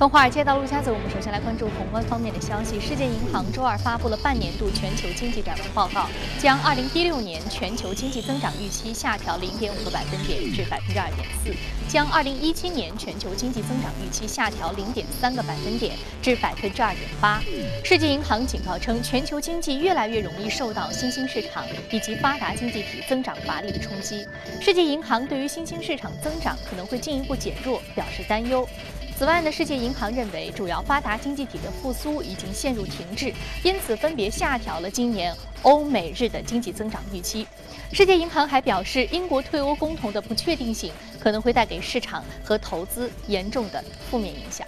从华尔街到陆家嘴，我们首先来关注宏观方面的消息。世界银行周二发布了半年度全球经济展望报告，将2016年全球经济增长预期下调0.5个百分点至2.4%，将2017年全球经济增长预期下调0.3个百分点至2.8%。世界银行警告称，全球经济越来越容易受到新兴市场以及发达经济体增长乏力的冲击。世界银行对于新兴市场增长可能会进一步减弱表示担忧。此外呢，世界银行认为主要发达经济体的复苏已经陷入停滞，因此分别下调了今年欧美日的经济增长预期。世界银行还表示，英国退欧公投的不确定性可能会带给市场和投资严重的负面影响。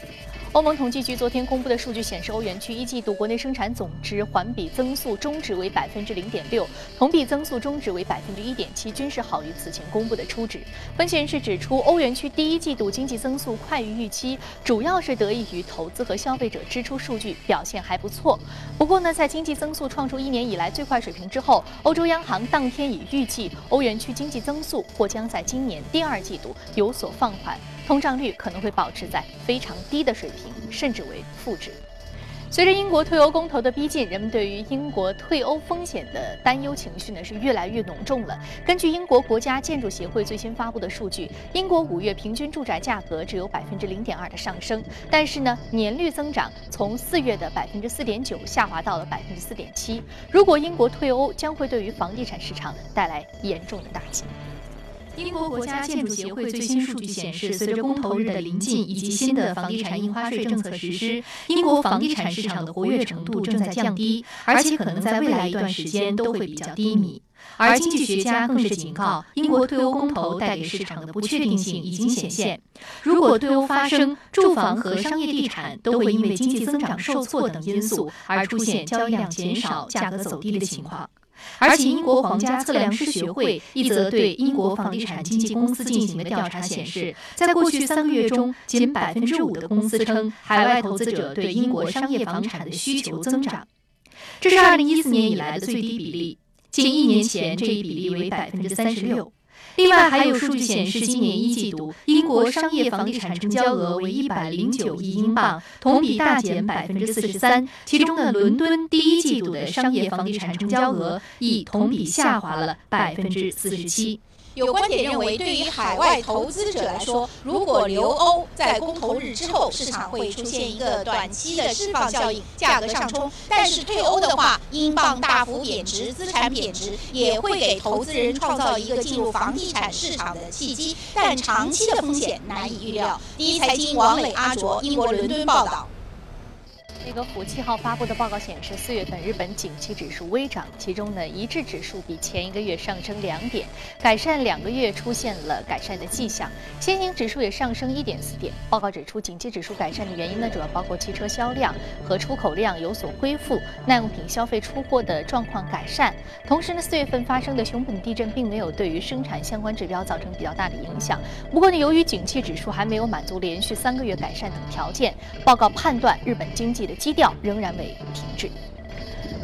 欧盟统计局昨天公布的数据显示，欧元区一季度国内生产总值环比增速中值为百分之零点六，同比增速中值为百分之一点七，均是好于此前公布的初值。分析人士指出，欧元区第一季度经济增速快于预期，主要是得益于投资和消费者支出数据表现还不错。不过呢，在经济增速创出一年以来最快水平之后，欧洲央行当天已预计，欧元区经济增速或将在今年第二季度有所放缓。通胀率可能会保持在非常低的水平，甚至为负值。随着英国退欧公投的逼近，人们对于英国退欧风险的担忧情绪呢是越来越浓重了。根据英国国家建筑协会最新发布的数据，英国五月平均住宅价格只有百分之零点二的上升，但是呢年率增长从四月的百分之四点九下滑到了百分之四点七。如果英国退欧，将会对于房地产市场带来严重的打击。英国国家建筑协会最新数据显示，随着公投日的临近以及新的房地产印花税政策实施，英国房地产市场的活跃程度正在降低，而且可能在未来一段时间都会比较低迷。而经济学家更是警告，英国退欧公投带给市场的不确定性已经显现。如果退欧发生，住房和商业地产都会因为经济增长受挫等因素而出现交易量减少、价格走低的情况。而且，英国皇家测量师学会一则对英国房地产经纪公司进行的调查显示，在过去三个月中，仅百分之五的公司称海外投资者对英国商业房产的需求增长，这是二零一四年以来的最低比例。近一年前，这一比例为百分之三十六。另外，还有数据显示，今年一季度英国商业房地产成交额为一百零九亿英镑，同比大减百分之四十三。其中的伦敦第一季度的商业房地产成交额亦同比下滑了百分之四十七。有观点认为，对于海外投资者来说，如果留欧在公投日之后，市场会出现一个短期的释放效应，价格上冲；但是退欧的话，英镑大幅贬值，资产贬值，也会给投资人创造一个进入房地产市场的契机，但长期的风险难以预料。第一财经王磊、阿卓，英国伦敦报道。内阁府七号发布的报告显示，四月份日本景气指数微涨，其中呢一致指数比前一个月上升两点，改善两个月出现了改善的迹象。先行指数也上升一点四点。报告指出，景气指数改善的原因呢主要包括汽车销量和出口量有所恢复，耐用品消费出货的状况改善。同时呢，四月份发生的熊本地震并没有对于生产相关指标造成比较大的影响。不过呢，由于景气指数还没有满足连续三个月改善等条件，报告判断日本经济的。基调仍然为停滞。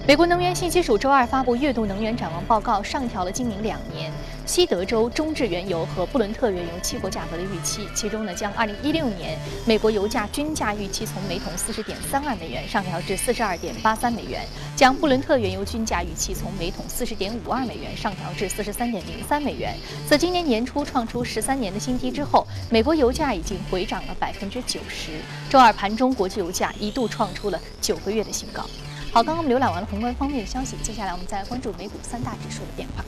美国能源信息署周二发布月度能源展望报告，上调了今明两年西德州中质原油和布伦特原油期货价格的预期。其中呢，将2016年美国油价均价预期从每桶40.32美元上调至42.83美元，将布伦特原油均价预期从每桶40.52美元上调至43.03美元。自今年年初创出13年的新低之后，美国油价已经回涨了90%。周二盘中，国际油价一度创出了九个月的新高。好，刚刚我们浏览完了宏观方面的消息，接下来我们再来关注美股三大指数的变化。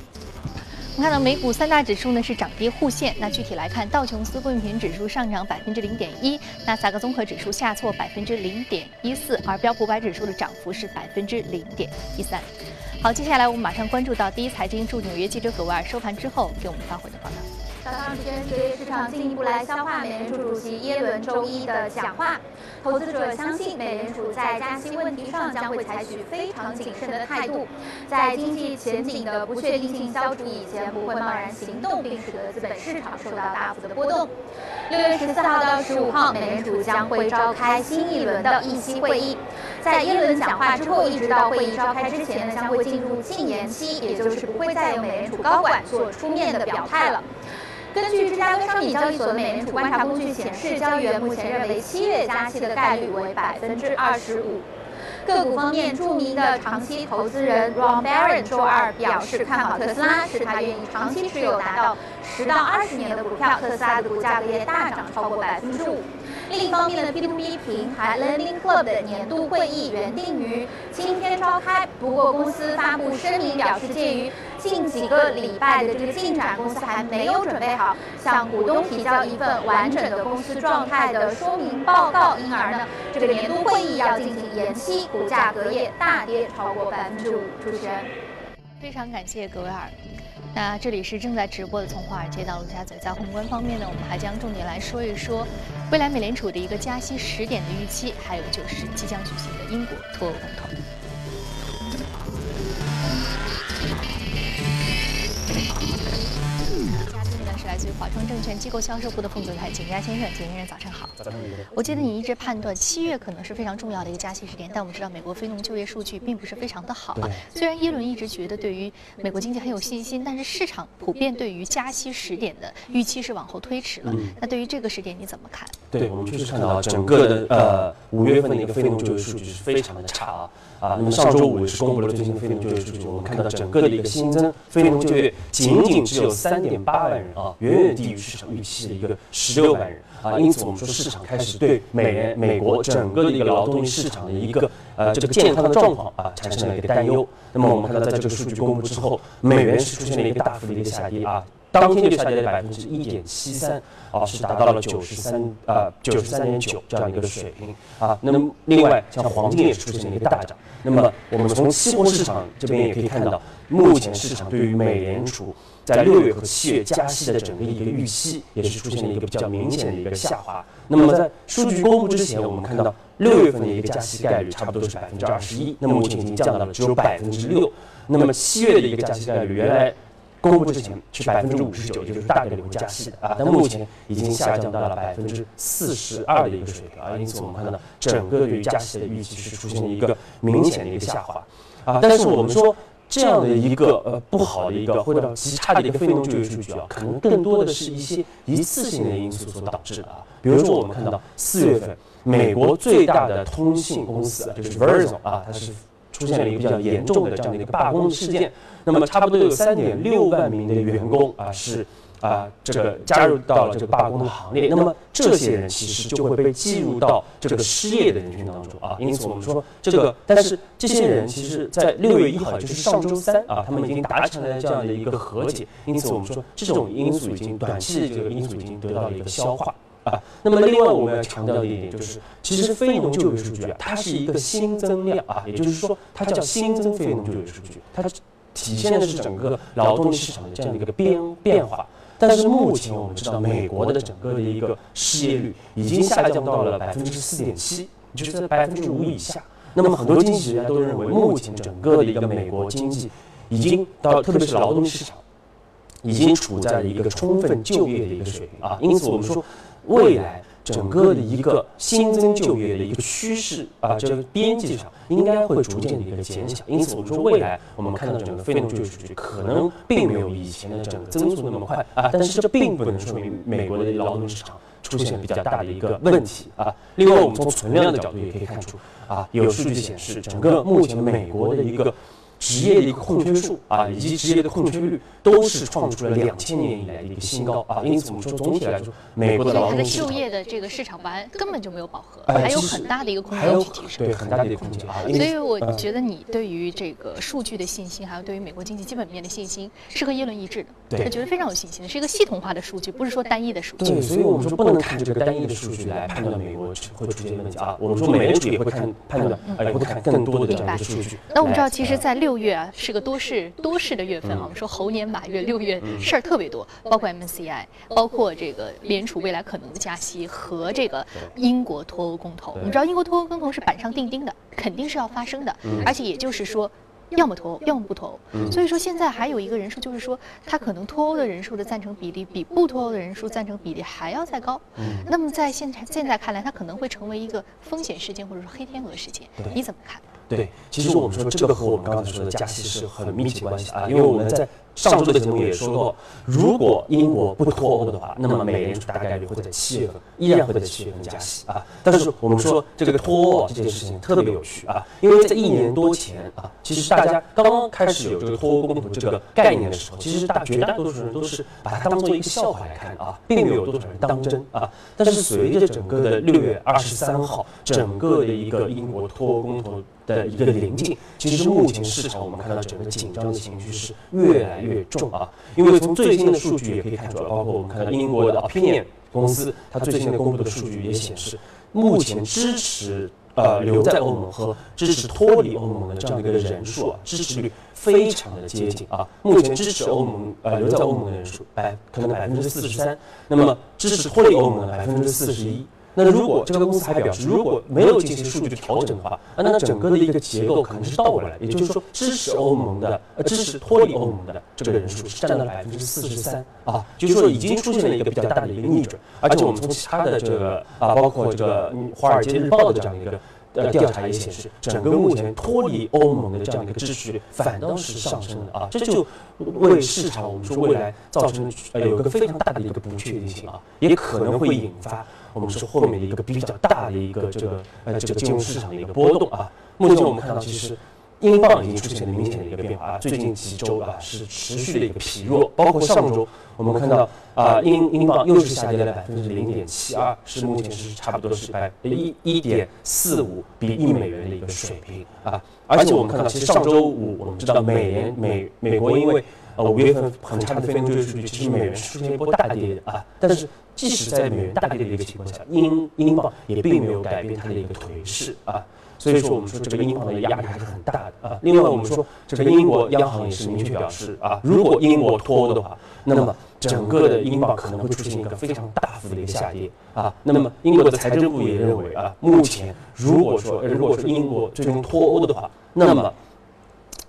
我们看到美股三大指数呢是涨跌互现。那具体来看，道琼斯工业平指数上涨百分之零点一，纳斯达克综合指数下挫百分之零点一四，而标普百指数的涨幅是百分之零点一三。好，接下来我们马上关注到第一财经驻纽约记者葛维尔收盘之后给我们发回的报道。早上时间，隔夜市场进一步来消化美联储主席耶伦周一的讲话。投资者相信美联储在加息问题上将会采取非常谨慎的态度，在经济前景的不确定性消除以前，不会贸然行动，并使得资本市场受到大幅的波动。六月十四号到十五号，美联储将会召开新一轮的议息会议。在耶伦讲话之后，一直到会议召开之前呢，将会进入禁言期，也就是不会再有美联储高管做出面的表态了。根据芝加哥商品交易所的美联储观察工具显示，交易员目前认为七月加息的概率为百分之二十五。个股方面，著名的长期投资人 Ron Baron 周二表示看好特斯拉，是他愿意长期持有达到十到二十年的股票。特斯拉的股价也大涨超过百分之五。另一方面呢，B2B 平台 Lending Club 的年度会议原定于今天召开，不过公司发布声明表示，鉴于近几个礼拜的这个进展，公司还没有准备好向股东提交一份完整的公司状态的说明报告，因而呢，这个年度会议要进行延期，股价隔夜大跌超过百分之五。主持人，非常感谢格维尔。那这里是正在直播的，从华尔街到陆家嘴。在宏观方面呢，我们还将重点来说一说未来美联储的一个加息时点的预期，还有就是即将举行的英国脱欧公投。来自于华创证券机构销售部的副总裁景佳先生，景先生早上好。早上好。我记得你一直判断七月可能是非常重要的一个加息时点，但我们知道美国非农就业数据并不是非常的好啊。虽然耶伦一直觉得对于美国经济很有信心，但是市场普遍对于加息时点的预期是往后推迟了。那对于这个时点你怎么看？对我们确实看到整个的呃五月份的一个非农就业数据是非常的差啊啊。那么上周五是公布了最新的非农就业数据，我们看到整个的一个新增非农就业仅仅只有三点八万人啊，远远低于市场预期的一个十六万人啊，因此我们说市场开始对美元美国整个的一个劳动力市场的一个呃这个健康的状况啊产生了一个担忧。那么我们看到在这个数据公布之后，美元是出现了一个大幅的一个下跌啊，当天就下跌了百分之一点七三啊，是达到了九十三啊九十三点九这样一个水平啊。那么另外像黄金也是出现了一个大涨。那么我们从期货市场这边也可以看到，目前市场对于美联储在六月和七月加息的整个一个预期，也是出现了一个比较明显的一个下滑。那么在数据公布之前，我们看到六月份的一个加息概率差不多是百分之二十一，那么目前已经降到了只有百分之六。那么七月的一个加息概率，原来公布之前是百分之五十九，就是大概率会加息的啊，但目前已经下降到了百分之四十二的一个水平啊，因此我们看到整个对于加息的预期是出现了一个明显的一个下滑啊。但是我们说。这样的一个呃不好的一个或者极差的一个非农就业数据啊，可能更多的是一些一次性的因素所导致的啊。比如说我们看到四月份美国最大的通信公司啊，就是 Verizon 啊，它是出现了一个比较严重的这样的一个罢工事件，那么差不多有三点六万名的员工啊是。啊，这个加入到了这个罢工的行列，那么这些人其实就会被计入到这个失业的人群当中啊。因此我们说这个，但是这些人其实，在六月一号，就是上周三啊，他们已经达成了这样的一个和解。因此我们说这种因素已经短期的这个因素已经得到了一个消化 啊。那么另外我们要强调的一点就是，其实非农就业数据啊，它是一个新增量啊，也就是说它叫新增非农就业数据，它体现的是整个劳动力市场的这样的一个变变化。但是目前我们知道，美国的整个的一个失业率已经下降到了百分之四点七，就是在百分之五以下。那么很多经济学家都认为，目前整个的一个美国经济已经到，特别是劳动力市场，已经处在了一个充分就业的一个水平啊。因此我们说，未来。整个的一个新增就业的一个趋势啊，这个边际上应该会逐渐的一个减小，因此我们说未来我们看到整个非农就业数据可能并没有以前的整个增速那么快啊，但是这并不能说明美国的劳动市场出现比较大的一个问题啊。另外，我们从存量的角度也可以看出啊，有数据显示，整个目前美国的一个。职业的一个空缺数啊，以及职业的空缺率都是创出了两千年以来的一个新高啊。因此，我们说总体来说，美国的劳动就业的这个市场完根本就没有饱和，还有很大的一个空间去提升。对，很大的一个空间啊。所以我觉得你对于这个数据的信心，还有对于美国经济基本面的信心，是和耶伦一致的。对，他觉得非常有信心的，是一个系统化的数据，不是说单一的数据。对，所以我们说不能看这个单一的数据来判断美国会出现问题啊。我们说美联储也会看判断，也会看更多的这样的数据。那我们知道，其实，在六月啊，是个多。事多事的月份啊，我们说猴年马月六月事儿特别多，包括 MCI，包括这个联储未来可能的加息和这个英国脱欧公投。我们知道英国脱欧公投是板上钉钉的，肯定是要发生的，而且也就是说，要么脱欧，要么不脱欧。所以说现在还有一个人数，就是说他可能脱欧的人数的赞成比例比不脱欧的人数赞成比例还要再高。那么在现在现在看来，它可能会成为一个风险事件或者说黑天鹅事件，你怎么看？对，其实我们说这个和我们刚才说的加息是很密切关系啊，因为我们在上周的节目也说过，如果英国不脱欧的话，那么美联储大概率会在七月份依然会在七月份加息啊。但是我们说这个脱欧这件事情特别有趣啊，因为在一年多前啊，其实大家刚刚开始有这个脱欧公投这个概念的时候，其实大绝大多数人都是把它当做一个笑话来看啊，并没有多少人当真啊。但是随着整个的六月二十三号，整个的一个英国脱欧公投。的一个临近，其实目前市场我们看到整个紧张的情绪是越来越重啊，因为从最新的数据也可以看出来，包括我们看到英国的 Opinion 公司，它最新的公布的数据也显示，目前支持呃留在欧盟和支持脱离欧盟的这样的一个人数啊，支持率非常的接近啊，目前支持欧盟呃留在欧盟的人数百可能百分之四十三，那么支持脱离欧盟的百分之四十一。那如果这个公司还表示，如果没有进行数据的调整的话，那整个的一个结构可能是倒过来，也就是说，支持欧盟的、呃支持脱离欧盟的这个人数是占到了百分之四十三啊，就是说已经出现了一个比较大的一个逆转。而且我们从其他的这个啊，包括这个《华尔街日报》的这样一个呃调查也显示，整个目前脱离欧盟的这样的一个支持率反倒是上升的啊，这就为市场我们说未来造成呃有一个非常大的一个不确定性啊，也可能会引发。我们是后面的一个比较大的一个这个呃这个金融市场的一个波动啊。目前我们看到，其实英镑已经出现了明显的一个变化啊。最近几周啊是持续的一个疲弱，包括上周我们看到啊英英镑又是下跌了百分之零点七二，是目前是差不多是百一一点四五比一美元的一个水平啊。而且我们看到，其实上周五我们知道美元美美国因为呃五月份很差的非农就业数据，其实美元出现一波大跌啊，但是。即使在美元大跌的一个情况下，英英镑也并没有改变它的一个颓势啊，所以说我们说这个英镑的压力还是很大的啊。另外我们说这个英国央行也是明确表示啊，如果英国脱欧的话，那么整个的英镑可能会出现一个非常大幅的一个下跌啊。那么英国的财政部也认为啊，目前如果说如果说英国最终脱欧的话，那么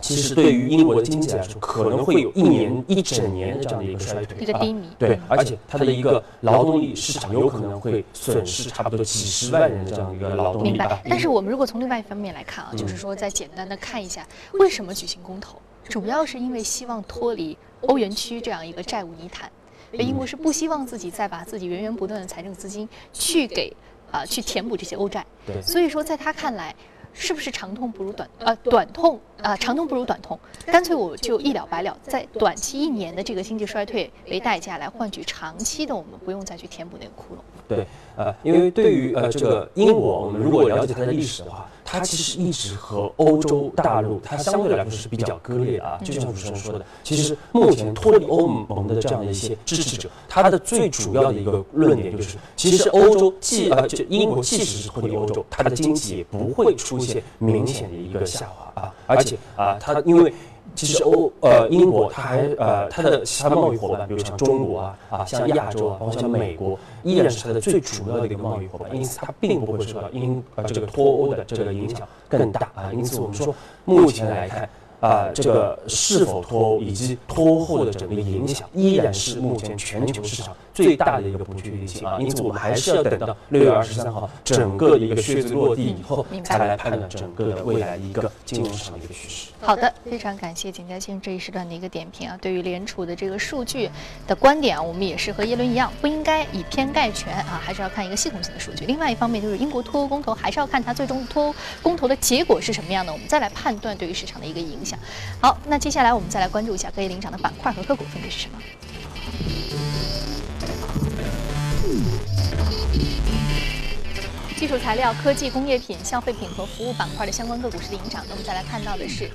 其实对于英国的经济来说，可能会有一年一整年的这样的一个衰退，一个低迷。对，而且它的一个劳动力市场有可能会损失差不多几十万人的这样一个劳动力。明白。但是我们如果从另外一方面来看啊，就是说再简单的看一下，为什么举行公投，主要是因为希望脱离欧元区这样一个债务泥潭，英国是不希望自己再把自己源源不断的财政资金去给啊去填补这些欧债。对。所以说，在他看来。是不是长痛不如短呃短痛啊长痛不如短痛，干脆我就一了百了，在短期一年的这个经济衰退为代价来换取长期的我们不用再去填补那个窟窿。对，呃，因为对于呃这个英国，我们如果了解它的历史的话。它其实一直和欧洲大陆，它相对来说是比较割裂啊。就像主持人说的，其实目前脱离欧盟的这样的一些支持者，他的最主要的一个论点就是，其实欧洲既呃，就英国即使是脱离欧洲，它的经济也不会出现明显的一个下滑啊。而且啊，它因为。其实欧呃英国它还呃它的其他贸易伙伴，比如像中国啊啊像亚洲啊，包括像美国，依然是它的最主要的一个贸易伙伴，因此它并不会受到英呃这个脱欧的这个影响更大啊。因此我们说目前来看。啊，这个是否脱欧以及脱欧后的整个影响，依然是目前全球市场最大的一个不确定性啊。因此，我们还是要等到六月二十三号整个一个靴子落地以后，才来判断整个的未来一个金融市场的一个趋势。好的，非常感谢景家兴这一时段的一个点评啊。对于联储的这个数据的观点啊，我们也是和耶伦一样，不应该以偏概全啊，还是要看一个系统性的数据。另外一方面，就是英国脱欧公投，还是要看它最终脱欧公投的结果是什么样的，我们再来判断对于市场的一个影响。好，那接下来我们再来关注一下可以领涨的板块和个股分别是什么？基础材料、科技、工业品、消费品和服务板块的相关个股是领涨那。我们再来看到的是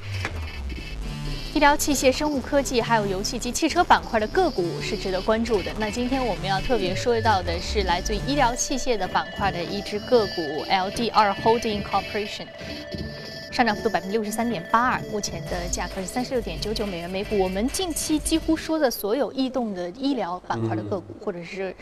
医疗器械、生物科技，还有游戏机、汽车板块的个股是值得关注的。那今天我们要特别说到的是来自于医疗器械的板块的一只个股 LDR Holding Corporation。上涨幅度百分之六十三点八二，目前的价格是三十六点九九美元每股。我们近期几乎说的所有异动的医疗板块的个股，或者是。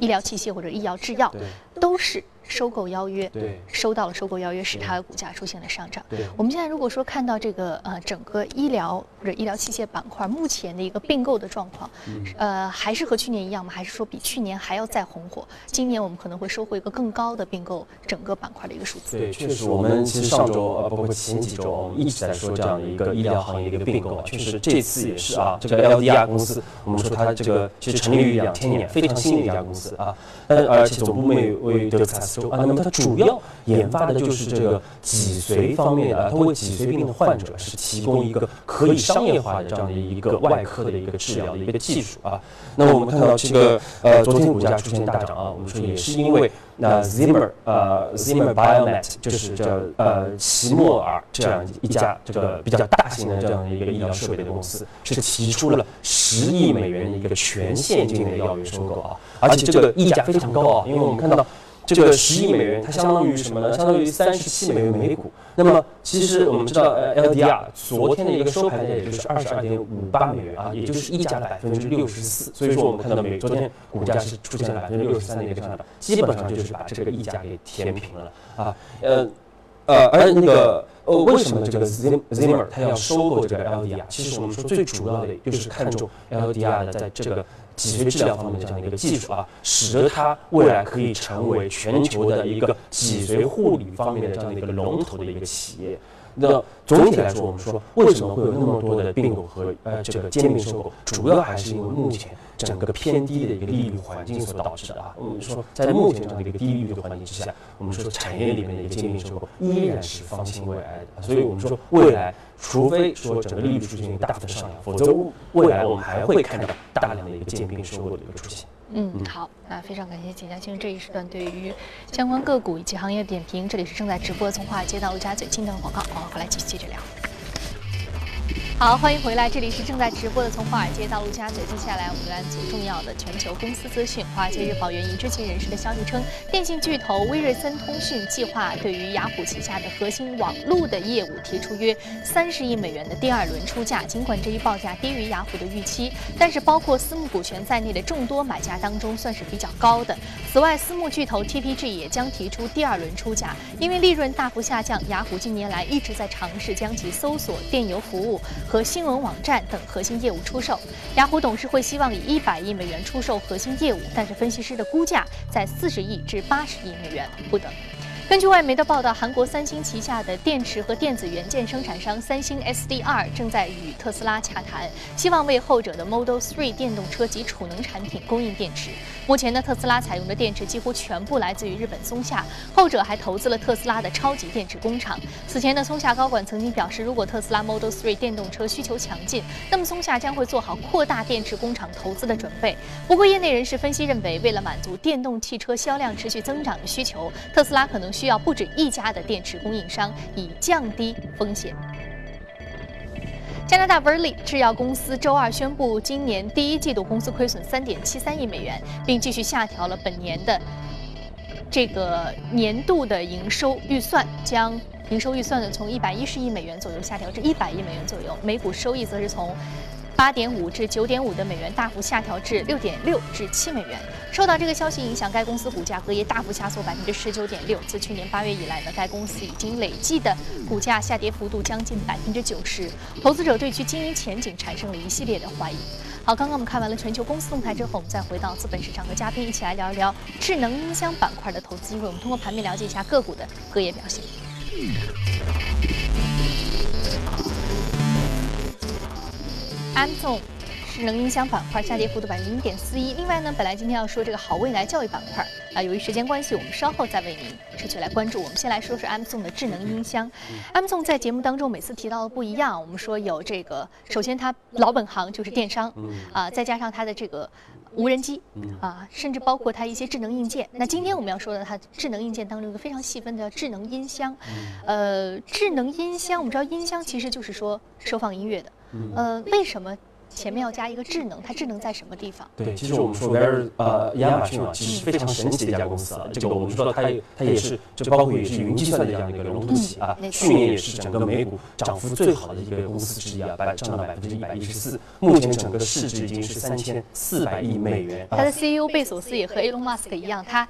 医疗器械或者医药制药，都是。收购邀约，对，收到了收购邀约，使它的股价出现了上涨。对，我们现在如果说看到这个呃整个医疗或者医疗器械板块目前的一个并购的状况，呃，还是和去年一样吗？还是说比去年还要再红火？今年我们可能会收获一个更高的并购整个板块的一个数字。对，确实，我们其实上周呃，包括前几周，我们一直在说这样的一个医疗行业的一个并购，确实这次也是啊，这个 LDR 公司，我们说它这个其实成立于两千年，非常新的一家公司啊，呃而且总部位于德克萨斯州啊，那么它主要研发的就是这个脊髓方面的，通过脊髓病的患者是提供一个可以商业化的这样的一个外科的一个治疗的一个技术啊。那么我们看到这个呃，昨天股价出现大涨啊，我们说也是因为那 Zimmer 呃 Zimmer Biomet 就是这呃奇莫尔这样一家这个比较大型的这样的一个医疗设备的公司，是提出了十亿美元的一个全现金的邀约收购啊，而且这个溢价非常高啊，因为我们看到。这个十亿美元，它相当于什么呢？相当于三十七美元每股。那么，其实我们知道，呃，LDR 昨天的一个收盘价也就是二十二点五八美元啊，也就是溢价了百分之六十四。所以说，我们看到美昨天股价是出现了百分之六十三的一个上涨，基本上就是把这个溢价给填平了啊。呃，呃，而那个呃，为什么这个 Zimmer 它要收购这个 LDR？其实我们说最主要的就是看中 LDR 的在这个。脊髓治疗方面的这样一个技术啊，使得它未来可以成为全球的一个脊髓护理方面的这样的一个龙头的一个企业。那总体来说，我们说为什么会有那么多的并购和呃这个兼并收购，主要还是因为目前整个偏低的一个利率环境所导致的啊。我们说在目前这样的一个低利率的环境之下，我们说产业里面的一个兼并收购依然是方兴未艾的。所以我们说未来。除非说整个利率出现一个大幅的上扬，否则未来我们还会看到大量的一个兼并收购的一个出现。嗯，好，那非常感谢景江先生这一时段对于相关个股以及行业点评。这里是正在直播从华尔街到陆家嘴，近段广告，我们回来继续接着聊。好，欢迎回来，这里是正在直播的从华尔街到陆家嘴。接下来我们来组重要的全球公司资讯。华尔街日报援引知情人士的消息称，电信巨头威瑞森通讯计划对于雅虎旗下的核心网络的业务提出约三十亿美元的第二轮出价。尽管这一报价低于雅虎的预期，但是包括私募股权在内的众多买家当中算是比较高的。此外，私募巨头 TPG 也将提出第二轮出价，因为利润大幅下降。雅虎近年来一直在尝试将其搜索、电邮服务。和新闻网站等核心业务出售，雅虎董事会希望以一百亿美元出售核心业务，但是分析师的估价在四十亿至八十亿美元不等。根据外媒的报道，韩国三星旗下的电池和电子元件生产商三星 SDR 正在与特斯拉洽谈，希望为后者的 Model 3电动车及储能产品供应电池。目前呢，特斯拉采用的电池几乎全部来自于日本松下，后者还投资了特斯拉的超级电池工厂。此前呢，松下高管曾经表示，如果特斯拉 Model 3电动车需求强劲，那么松下将会做好扩大电池工厂投资的准备。不过，业内人士分析认为，为了满足电动汽车销量持续增长的需求，特斯拉可能需需要不止一家的电池供应商，以降低风险。加拿大 Verily 制药公司周二宣布，今年第一季度公司亏损三点七三亿美元，并继续下调了本年的这个年度的营收预算，将营收预算呢从一百一十亿美元左右下调至一百亿美元左右，每股收益则是从。八点五至九点五的美元大幅下调至六点六至七美元。受到这个消息影响，该公司股价隔夜大幅下挫百分之十九点六。自去年八月以来呢，该公司已经累计的股价下跌幅度将近百分之九十。投资者对其经营前景产生了一系列的怀疑。好，刚刚我们看完了全球公司动态之后，我们再回到资本市场，和嘉宾一起来聊一聊智能音箱板块的投资机会。我们通过盘面了解一下个股的隔夜表现。Amazon 智能音箱板块下跌幅度百分之零点四一。另外呢，本来今天要说这个好未来教育板块啊，由于时间关系，我们稍后再为您持续来关注。我们先来说说 Amazon 的智能音箱。Amazon 在节目当中每次提到的不一样，我们说有这个，首先它老本行就是电商，啊，再加上它的这个无人机，啊，甚至包括它一些智能硬件。那今天我们要说的它智能硬件当中一个非常细分的智能音箱。呃，智能音箱，我们知道音箱其实就是说收放音乐的。呃，为什么前面要加一个智能，它智能在什么地方？对，其实我们说威尔呃亚马逊啊，其实是非常神奇的一家公司啊。这个我们说它它也是，就包括也是云计算的这样的一个龙头企业啊。去年也是整个美股涨幅最好的一个公司之一啊，百涨了百分之一百一十四。目前整个市值已经是三千四百亿美元。它的 CEO 贝索斯也和 Elon Musk 一样，他。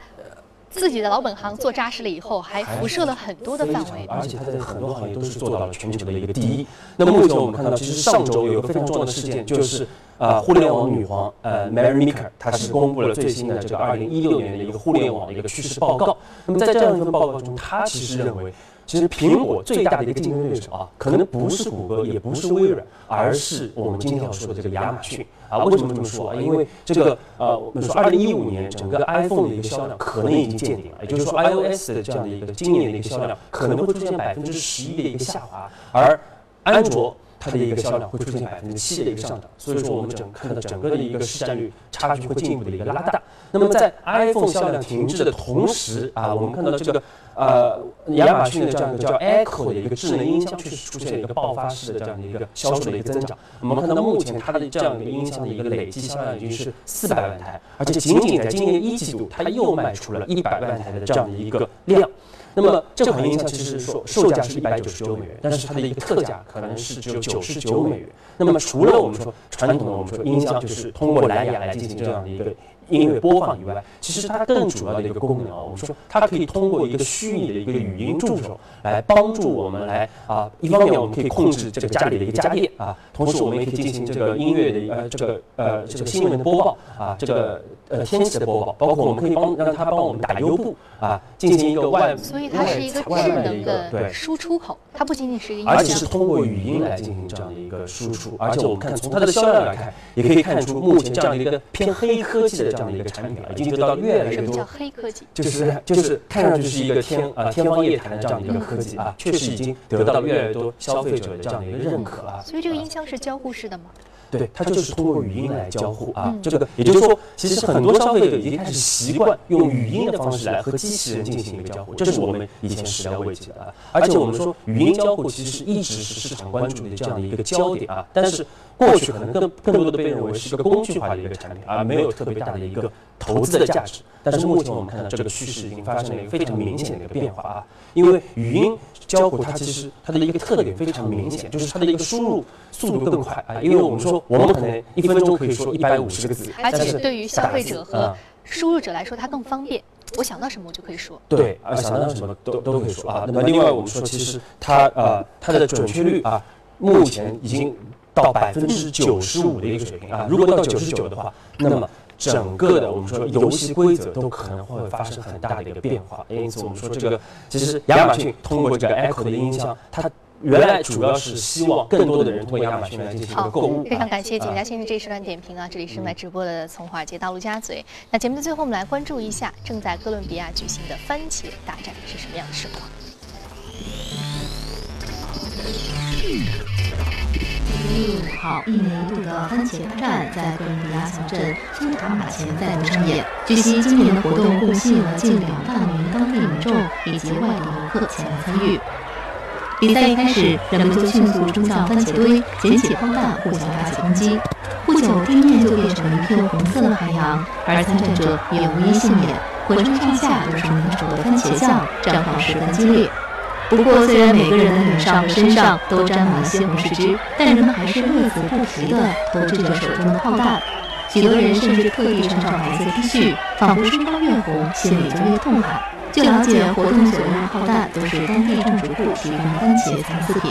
自己的老本行做扎实了以后，还辐射了很多的范围，而且它在很多行业都是做到了全球的一个第一。那么目前我们看到，其实上周有一个非常重要的事件，就是啊，互联网女皇呃 Mary Meeker，她是公布了最新的这个二零一六年的一个互联网的一个趋势报告。那么在这样一份报告中，她其实认为。其实苹果最大的一个竞争对手啊，可能不是谷歌，也不是微软，而是我们今天要说的这个亚马逊啊。为什么这么说啊？因为这个呃，我们说二零一五年整个 iPhone 的一个销量可能已经见顶了，也就是说 iOS 的这样的一个今年的一个销量可能会出现百分之十一的一个下滑，而安卓它的一个销量会出现百分之七的一个上涨。所以说我们整看到整个的一个市占率差距会进一步的一个拉大。那么在 iPhone 销量停滞的同时啊，我们看到这个。呃，亚马逊的这样一个叫 Echo 的一个智能音箱，确实出现了一个爆发式的这样的一个销售的一个增长。我们看到目前它的这样一个音箱的一个累计销量已经是四百万台，而且仅仅在今年一季度，它又卖出了一百万台的这样的一个量。那么这款音箱其实售售价是一百九十九美元，但是它的一个特价可能是只有九十九美元。那么除了我们说传统的我们说音箱，就是通过蓝牙来进行这样的一个。音乐播放以外，其实它更主要的一个功能啊，我们说它可以通过一个虚拟的一个语音助手来帮助我们来啊，一方面我们可以控制这个家里的一个家电啊，同时我们也可以进行这个音乐的呃这个呃这个新闻的播报啊，这个呃天气的播报，包括我们可以帮让它帮我们打优步啊，进行一个外所以它是一个智能的输出口，它不仅仅是一个，而且是通过语音来进行这样的一个输出，而且我们看从它的销量来看，也可以看出目前这样的一个偏黑科技的。这样的一个产品了，已经得到越来越多。叫黑科技？就是就是看上去是一个天啊天方夜谭的这样的一个科技啊，确实已经得到越来越多消费者的这样的一个认可啊。所以这个音箱是交互式的吗？对，它就是通过语音来交互啊。这个也就是说，其实很多消费者已经开始习惯用语音的方式来和机器人进行一个交互，这是我们以前始料未及的啊。而且我们说语音交互其实一直是市场关注的这样的一个焦点啊，但是。过去可能更更多的被认为是一个工具化的一个产品，而没有特别大的一个投资的价值。但是目前我们看到这个趋势已经发生了一个非常明显的一个变化啊！因为语音交互它其实它的一个特点非常明显，就是它的一个输入速度更快啊！因为我们说我们可能一分钟可以说一百五十个字，而且对于消费者和输入者来说它更方便。我想到什么我就可以说。对，啊想到什么都都可以说啊。那么另外我们说，其实它呃它的准确率啊，目前已经。到百分之九十五的一个水平啊，如果到九十九的话，那么整个的我们说游戏规则都可能会发生很大的一个变化。因此，我们说这个其实亚马逊通过这个 Echo 的音箱，它原来主要是希望更多的人通过亚马逊来进行一个购物。非常感谢景佳先生这一时段点评啊！这里是来直播的从华尔街到陆家嘴。那节目的最后，我们来关注一下正在哥伦比亚举行的番茄大战是什么样的实况。一月五号，一年一度的番茄大战在哥伦比亚小镇苏塔马前再度上演。据悉，今年的活动共吸引了近两万名当地民众以及外地游客前来参与。比赛一开始，人们就迅速冲向番茄堆，捡起炮弹，互相发起攻击。不久，地面就变成了一片红色的海洋，而参战者也无一幸免，浑身上下都是粘稠的番茄酱，战况十分激烈。不过，虽然每个人的脸上和身上都沾满了西红柿汁，但人们还是乐此不疲地投掷着手中的炮弹。许多人甚至特地穿上白色 T 恤，仿佛身高越红，心里就越痛快。据了解，活动所用的炮弹都是当地种植户提供的番茄残次品。